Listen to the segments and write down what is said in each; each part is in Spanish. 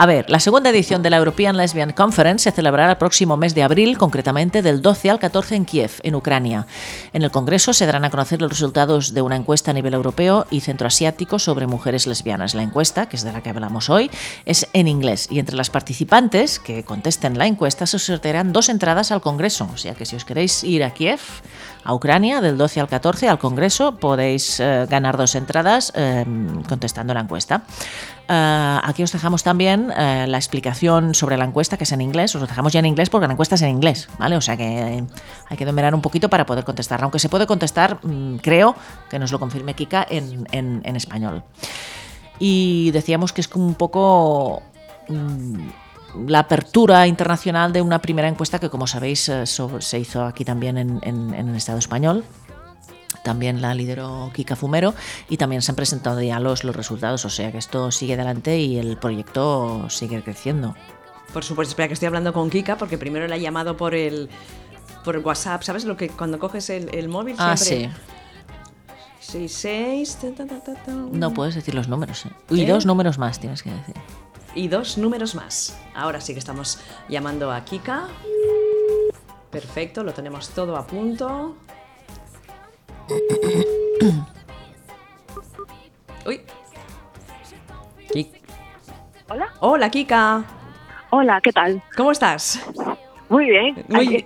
A ver, la segunda edición de la European Lesbian Conference se celebrará el próximo mes de abril, concretamente del 12 al 14 en Kiev, en Ucrania. En el Congreso se darán a conocer los resultados de una encuesta a nivel europeo y centroasiático sobre mujeres lesbianas. La encuesta, que es de la que hablamos hoy, es en inglés y entre las participantes que contesten la encuesta se sortearán dos entradas al Congreso. O sea que si os queréis ir a Kiev, a Ucrania, del 12 al 14 al Congreso, podéis eh, ganar dos entradas eh, contestando la encuesta. Eh, aquí os dejamos también la explicación sobre la encuesta, que es en inglés. Os lo dejamos ya en inglés porque la encuesta es en inglés, ¿vale? O sea que hay que dominar un poquito para poder contestarla. Aunque se puede contestar, mm, creo que nos lo confirme Kika en, en, español. Y decíamos que es como un poco mm, la apertura internacional de una primera encuesta que, como sabéis, eh, se hizo aquí también en, en el Estado español también la lideró Kika Fumero y también se han presentado ya los, los resultados, o sea que esto sigue adelante y el proyecto sigue creciendo. Por supuesto, espera que estoy hablando con Kika porque primero le he llamado por el por WhatsApp, ¿sabes? Lo que cuando coges el, móvil ah, sí. 66 No puedes decir los números. ¿eh? Y dos números más tienes que decir. Y dos números más. Ahora sí que estamos llamando a Kika. Perfecto, lo tenemos todo a punto. Uy. Hola. Hola, Kika. Hola, ¿qué tal? ¿Cómo estás? Muy bien.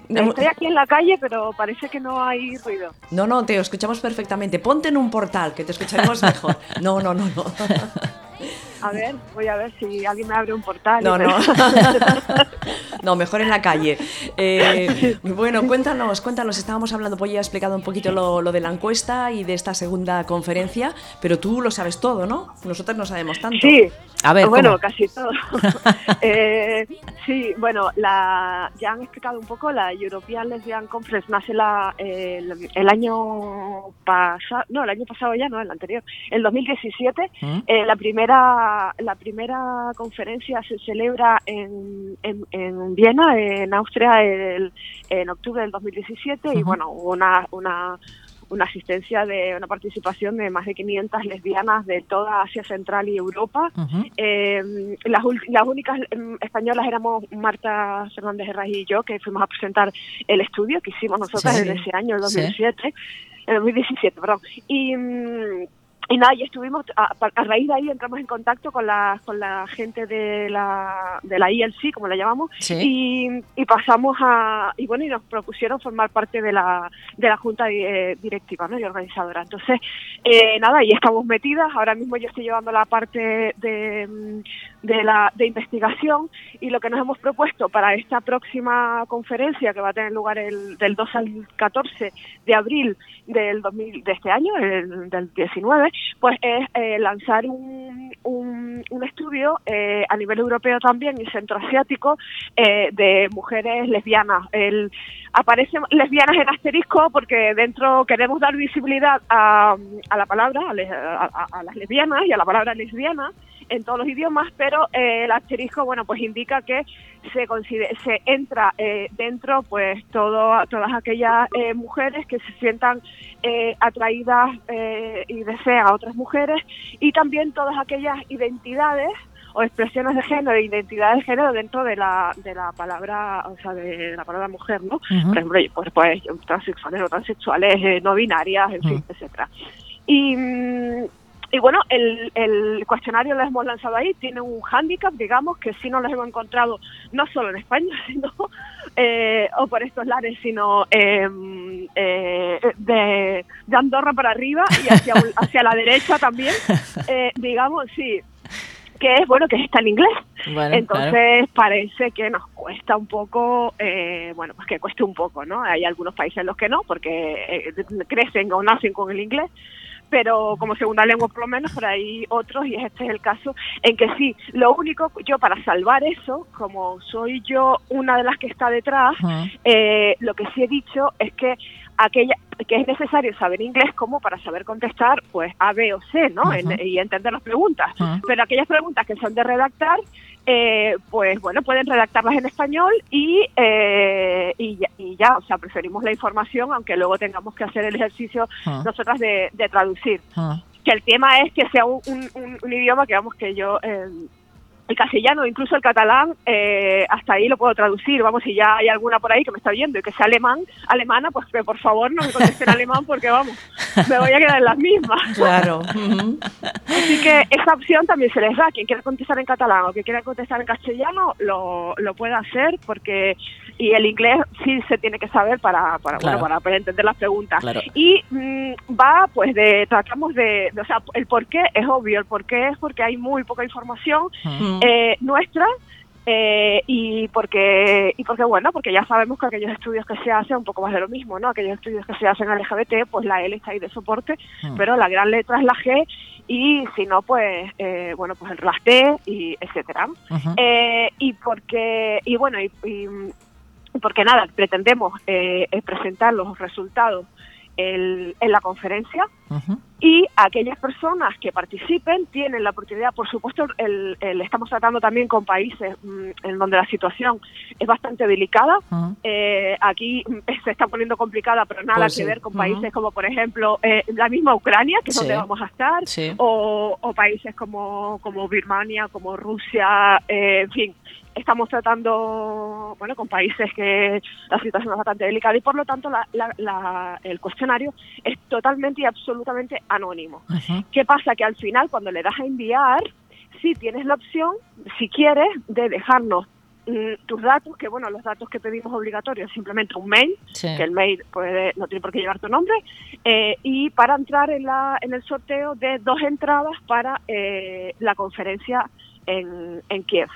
Estoy aquí en la calle, pero parece que no hay ruido. No, no, te escuchamos perfectamente. Ponte en un portal, que te escucharemos mejor. No, no, no, no. A ver, voy a ver si alguien me abre un portal. No, no. no, mejor en la calle. Eh, bueno, cuéntanos, cuéntanos. Estábamos hablando, pues ya he explicado un poquito lo, de la encuesta y de esta segunda conferencia, pero tú lo sabes todo, ¿no? Nosotros no sabemos tanto. Sí. A ver, bueno, casi todo. Eh, sí, bueno, la, ya han explicado un poco, la European Lesbian Conference nace la, el, año pasado, no, el año pasado ya, no, el anterior, el 2017. ¿Mm? Eh, la primera la, primera conferencia se celebra en, en, Viena, en Austria, en octubre del 2017 y bueno, hubo una, una, una asistencia de una participación de más de 500 lesbianas de toda Asia Central y Europa. Em, las, las, únicas em, españolas éramos Marta Fernández Herrera y yo, que fuimos a presentar el estudio que hicimos nosotras en ese año, el 2007, el 2017, perdón. Y mm, y nada, y estuvimos, a, raíz de ahí entramos en contacto con la, con la gente de la, de la ILC, como la llamamos, y, y, pasamos a, y bueno, y nos propusieron formar parte de la, de la junta eh, directiva ¿no? y organizadora. Entonces, eh, nada, y estamos metidas, ahora mismo yo estoy llevando la parte de, de, la, de investigación y lo que nos hemos propuesto para esta próxima conferencia que va a tener lugar el, del 2 al 14 de abril del 2000, de este año, el, del 19, pues es eh, lanzar un, un, un estudio eh, a nivel europeo también y centroasiático eh, de mujeres lesbianas. El, aparecen lesbianas en asterisco porque dentro queremos dar visibilidad a, a la palabra, a, a, las lesbianas y a la palabra lesbiana en todos los idiomas, pero eh, el asterisco, bueno, pues indica que se, se entra eh, dentro, pues, todo, todas aquellas eh, mujeres que se sientan atraídas y desean a otras mujeres y también todas aquellas identidades o expresiones de género identidad de género dentro de la, de la palabra, o sea, de la palabra mujer, ¿no? Por ejemplo, pues, pues transexuales o transexuales, no binarias, en fin, etcétera. Y mm, y bueno, el, el, cuestionario lo hemos lanzado ahí, tiene un hándicap, digamos, que sí no lo hemos encontrado no solo en España, sino eh, o por estos lares, sino em, eh, de, de, Andorra para arriba y hacia, hacia la derecha también, eh, digamos, sí, que es bueno que está en inglés. Entonces parece que nos cuesta un poco, eh, bueno, pues que cueste un poco, ¿no? Hay algunos países en los que no, porque crecen o nacen con el inglés, pero como segunda lengua por lo menos, por ahí otros, y este es el caso en que sí, lo único, yo para salvar eso, como soy yo una de las que está detrás, eh, lo que sí he dicho es que aquella que es necesario saber inglés como para saber contestar pues A, B o C, ¿no? y entender las preguntas. Pero aquellas preguntas que son de redactar, eh, pues bueno, pueden redactarlas en español y, eh, y, ya, o sea, preferimos la información, aunque luego tengamos que hacer el ejercicio ah. nosotras de, traducir. Ah. Que el tema es que sea un, un, idioma que, vamos, que yo... Eh, el castellano, incluso el catalán, eh, hasta ahí lo puedo traducir. Vamos, si ya hay alguna por ahí que me está oyendo y que sea alemán, alemana, pues que por favor no me contesten alemán porque vamos, me voy a quedar en las mismas. Claro. Así que esa opción también se les da. Quien quiera contestar en catalán o quien quiera contestar en castellano, lo, lo puede hacer porque y el inglés sí se tiene que saber para para, bueno, para, para entender las preguntas y mm, va pues de tratamos de, o sea el por qué es obvio el por qué es porque hay muy poca información eh, nuestra eh, y porque y porque bueno porque ya sabemos que aquellos estudios que se hacen un poco más de lo mismo no aquellos estudios que se hacen en LGBT pues la L está ahí de soporte pero la gran letra es la G y si no pues eh, bueno pues el T y etcétera. Eh, y porque y bueno y, porque nada pretendemos eh, presentar los resultados el, en la conferencia y aquellas personas que participen tienen la oportunidad, por supuesto, el, estamos tratando también con países mm, en donde la situación es bastante delicada. Eh, aquí mm, se está poniendo complicada, pero nada pues que ver con países como, por ejemplo, eh, la misma Ucrania, que es donde vamos a estar, o, o, países como, como Birmania, como Rusia, eh, en fin estamos tratando bueno con países que la situación es bastante delicada y por lo tanto el cuestionario es totalmente y absolutamente anónimo. ¿Qué pasa? Que al final cuando le das a enviar, sí tienes la opción, si quieres, de dejarnos mm, tus datos, que bueno, los datos que pedimos obligatorios, simplemente un mail, que el mail puede, no tiene por qué llevar tu nombre, eh, y para entrar en, la, en el sorteo de dos entradas para eh, la conferencia en, en Kiev.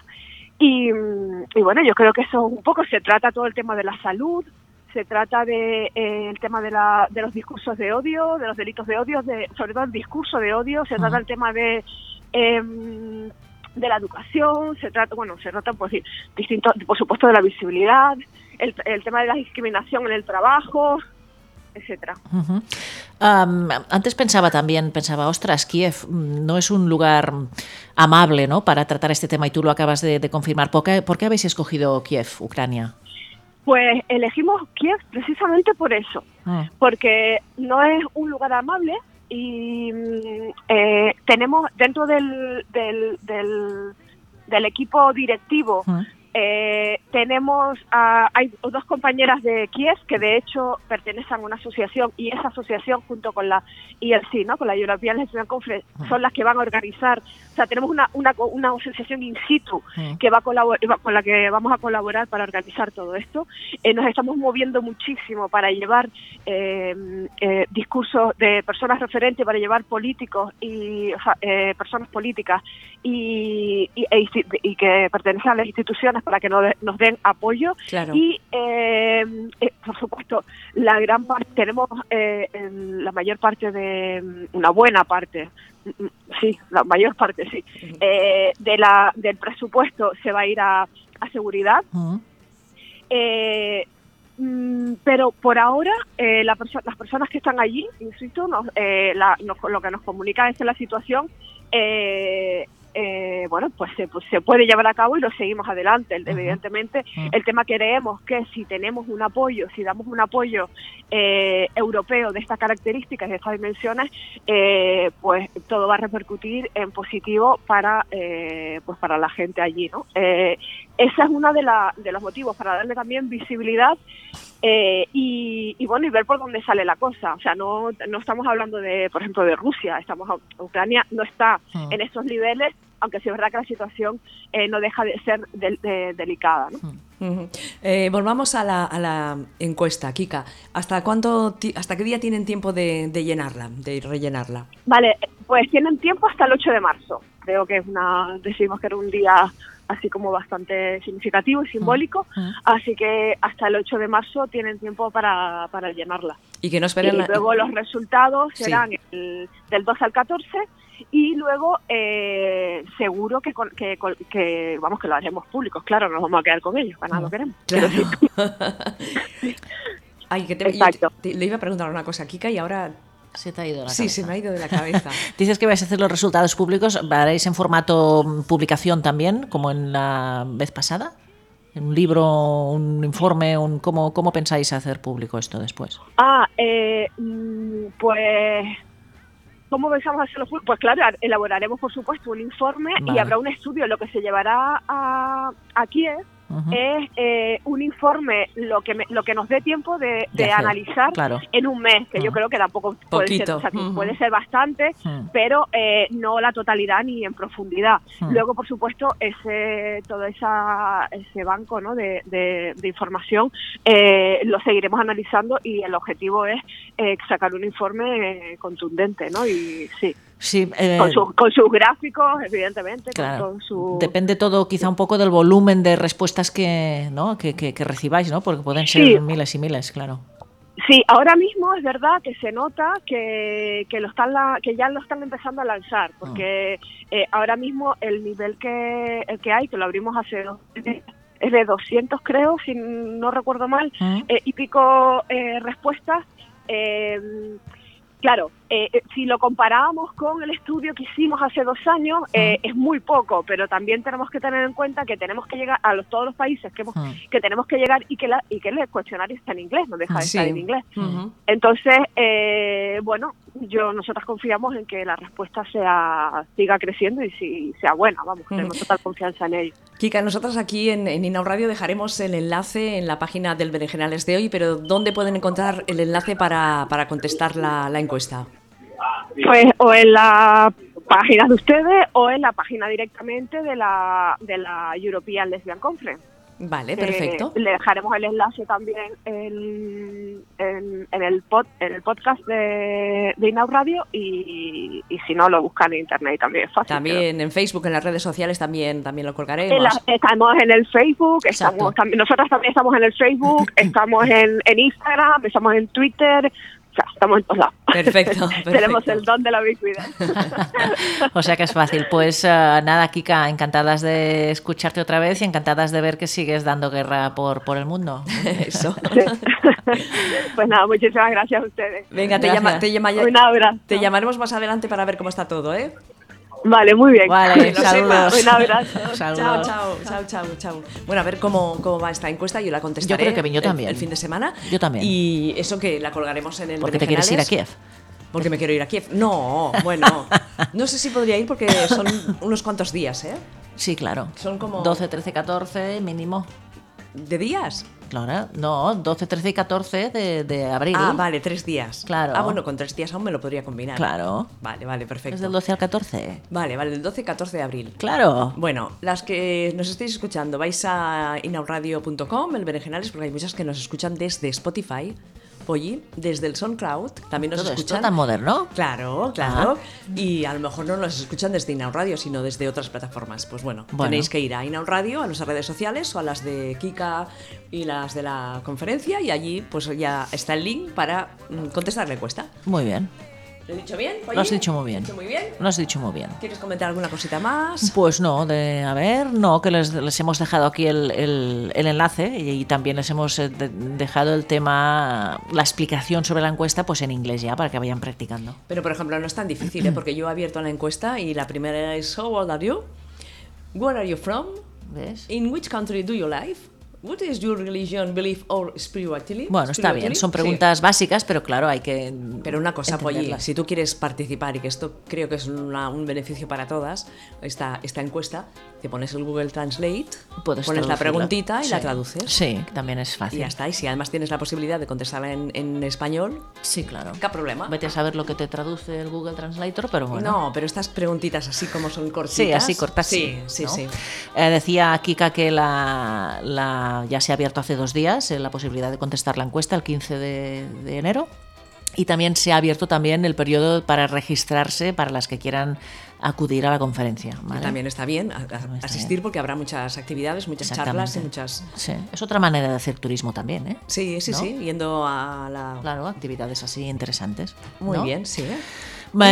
Y, bueno, yo creo que eso un poco se trata todo el tema de la salud, se trata de eh, el tema de, la, de los discursos de odio, de los delitos de odio, de, sobre todo el discurso de odio, se trata el tema de em, de la educación, se trata, bueno, se trata pues distinto, por supuesto de la visibilidad, el, el tema de la discriminación en el trabajo, etcétera. antes pensaba también, pensaba, ostras, Kiev no es un lugar amable ¿no? para tratar este tema y tú lo acabas de, confirmar. ¿Por qué, ¿Por qué, habéis escogido Kiev, Ucrania? Pues elegimos Kiev precisamente por eso, ah. porque no es un lugar amable y mm, eh, tenemos dentro del, del, del, equipo directivo ah. Eh, tenemos a, hay dos compañeras de Kiev que de hecho pertenecen a una asociación y esa asociación junto con la ILC, ¿no? con la European Lesbian Conference, son las que van a organizar, o sea, tenemos una, una, una asociación in situ que va a con la que vamos a colaborar para organizar todo esto. Eh, nos estamos moviendo muchísimo para llevar eh, eh discursos de personas referentes, para llevar políticos y eh, personas políticas y, y, e y que pertenecen a las instituciones para que nos, nos den apoyo. Y, eh, eh, por supuesto, la gran parte, tenemos eh, la mayor parte de, una buena parte, sí, la mayor parte, sí, de la, del presupuesto se va a ir a, a seguridad. Mm, pero por ahora la las personas que están allí, insisto, nos, lo que nos comunica es que la situación eh, eh, bueno, pues se, pues se, puede llevar a cabo y lo seguimos adelante. Evidentemente, el tema creemos que si tenemos un apoyo, si damos un apoyo eh, europeo de estas características, de estas dimensiones, eh, pues todo va a repercutir en positivo para, pues para la gente allí, ¿no? Ese es uno de, de los motivos para darle también visibilidad y, bueno y ver por dónde sale la cosa o sea no no estamos hablando de por ejemplo de Rusia estamos Ucrania no está en esos niveles aunque sí es verdad que la situación eh, no deja de ser delicada. Eh, volvamos a la, encuesta, Kika. ¿Hasta cuánto, hasta qué día tienen tiempo de, llenarla, de rellenarla? Vale, pues tienen tiempo hasta el 8 de marzo. Creo que es una, decimos que era un día así como bastante significativo y simbólico, así que hasta el 8 de marzo tienen tiempo para, llenarla. Y que no esperen y luego los resultados serán del 12 al 14 y luego eh, seguro que, que, vamos que lo haremos públicos. Claro nos vamos a quedar con ellos para nada lo queremos. Ay, que te, Exacto. le iba a preguntar una cosa Kika y ahora se te ha ido la sí, se me ha ido de la cabeza. Dices que vais a hacer los resultados públicos, ¿haréis en formato publicación también, como en la vez pasada? ¿Un libro, un informe? Un, ¿cómo, ¿Cómo pensáis hacer público esto después? Ah, eh, mm, pues ¿Cómo pensamos hacerlo? Pues claro, elaboraremos por supuesto un informe y habrá un estudio, lo que se llevará a, a Kiev es eh, un informe lo que lo que nos dé tiempo de, analizar en un mes, que yo creo que tampoco puede ser, puede ser bastante, pero eh, no la totalidad ni en profundidad. Luego, por supuesto, ese todo esa, ese banco ¿no? de, de, información eh, lo seguiremos analizando y el objetivo es sacar un informe contundente, ¿no? Y sí. Sí, con, sus gráficos, evidentemente. Depende todo quizá un poco del volumen de respuestas que, ¿no? que, que, recibáis, ¿no? porque pueden ser miles y miles, claro. Sí, ahora mismo es verdad que se nota que, que, lo están que ya lo están empezando a lanzar, porque eh, ahora mismo el nivel que, el que hay, que lo abrimos hace dos es de 200 creo, si no recuerdo mal, eh, y pico eh, respuestas. Eh, Claro, eh, eh, si lo comparamos con el estudio que hicimos hace dos años, eh, es muy poco, pero también tenemos que tener en cuenta que tenemos que llegar a los, todos los países que, hemos, que tenemos que llegar y que, la, y que el cuestionario está en inglés, no deja de estar en inglés. Entonces, bueno, yo nosotras confiamos en que la respuesta sea siga creciendo y si, sea buena, vamos, tenemos total confianza en ello. Kika, nosotros aquí en, en Inau Radio dejaremos el enlace en la página del Berenjenales de hoy, pero ¿dónde pueden encontrar el enlace para, para contestar la, la encuesta? Pues o en la página de ustedes o en la página directamente de la, de la European Lesbian Conference. Vale, perfecto. le dejaremos el enlace también en, en, el, pod, en el podcast de, de Inau Radio y, y, si no lo buscan en internet también es fácil. También en Facebook, en las redes sociales también, también lo colgaremos. estamos en el Facebook, estamos, también, nosotros también estamos en el Facebook, estamos en, en Instagram, estamos en Twitter, estamos en todos lados. Perfecto, Tenemos el don de la ubicuidad. o sea que es fácil. Pues eh, nada, Kika, encantadas de escucharte otra vez y encantadas de ver que sigues dando guerra por, por el mundo. Eso. pues nada, muchísimas gracias a ustedes. Venga, te, llama, te, llama, Un abrazo. te llamaremos más adelante para ver cómo está todo, ¿eh? Vale, muy bien. Vale, saludos. Un abrazo. Chao, chao, chao, chao, chao. Bueno, a ver cómo, cómo va esta encuesta. Yo la contestaré. Yo creo que yo también. El, fin de semana. Yo también. Y eso que la colgaremos en el Porque te quieres ir a Kiev. Porque me quiero ir a Kiev. No, bueno. No sé si podría ir porque son unos cuantos días, ¿eh? Sí, claro. Son como... 12, 13, 14 mínimo. ¿De días? Claro, no, 12, 13 y 14 de, de, abril. Ah, vale, tres días. Claro. Ah, bueno, con tres días aún me lo podría combinar. Claro. Vale, vale, perfecto. Es del 12 al 14. Vale, vale, del 12 al 14 de abril. Claro. Bueno, las que nos estéis escuchando, vais a inauradio.com, el Berenjenales, porque hay muchas que nos escuchan desde Spotify Polly, desde el SoundCloud, también nos Todo escuchan. Esto tan moderno. Claro, claro. Y a lo mejor no nos escuchan desde Inaun Radio, sino desde otras plataformas. Pues bueno, tenéis que ir a Inaun Radio, a nuestras redes sociales o a las de Kika y las de la conferencia y allí pues ya está el link para mm, contestar la encuesta. Muy bien. ¿Lo he dicho bien? Lo has dicho muy bien. ¿Lo muy bien? Lo has dicho muy bien. ¿Quieres comentar alguna cosita más? Pues no, de, a ver, no, que les, les hemos dejado aquí el, el, el enlace y, y, también les hemos eh, de, dejado el tema, la explicación sobre la encuesta, pues en inglés ya, para que vayan practicando. Pero, por ejemplo, no es tan difícil, ¿eh? porque yo he abierto la encuesta y la primera es, How old are you? Where are you from? ¿Ves? In which country do you live? What is your religion, belief or spirituality? Bueno, está bien, son preguntas sí. básicas, pero claro, hay que. Pero una cosa, Polly, si tú quieres participar, y que esto creo que es una, un beneficio para todas, esta, esta encuesta, te pones el Google Translate, Puedes pones la preguntita y sí. la traduces. Sí, también es fácil. Y ya está. Y si además tienes la posibilidad de contestarla en, en español, sí, claro. ¿Qué problema? Vete a saber lo que te traduce el Google Translator, pero bueno. No, pero estas preguntitas así como son cortitas. Sí, así cortas. Sí, sí, ¿no? sí. Eh, decía Kika que la, la, ya se ha abierto hace dos días eh, la posibilidad de contestar la encuesta el 15 de, de enero. Y también se ha abierto también el periodo para registrarse para las que quieran acudir a la conferencia. ¿vale? También está bien a, a, asistir bien. porque habrá muchas actividades, muchas charlas y muchas... Sí. Es otra manera de hacer turismo también, ¿eh? Sí, sí, ¿no? sí, yendo a la... Claro, actividades así interesantes. Muy ¿no? bien, sí. ¿eh?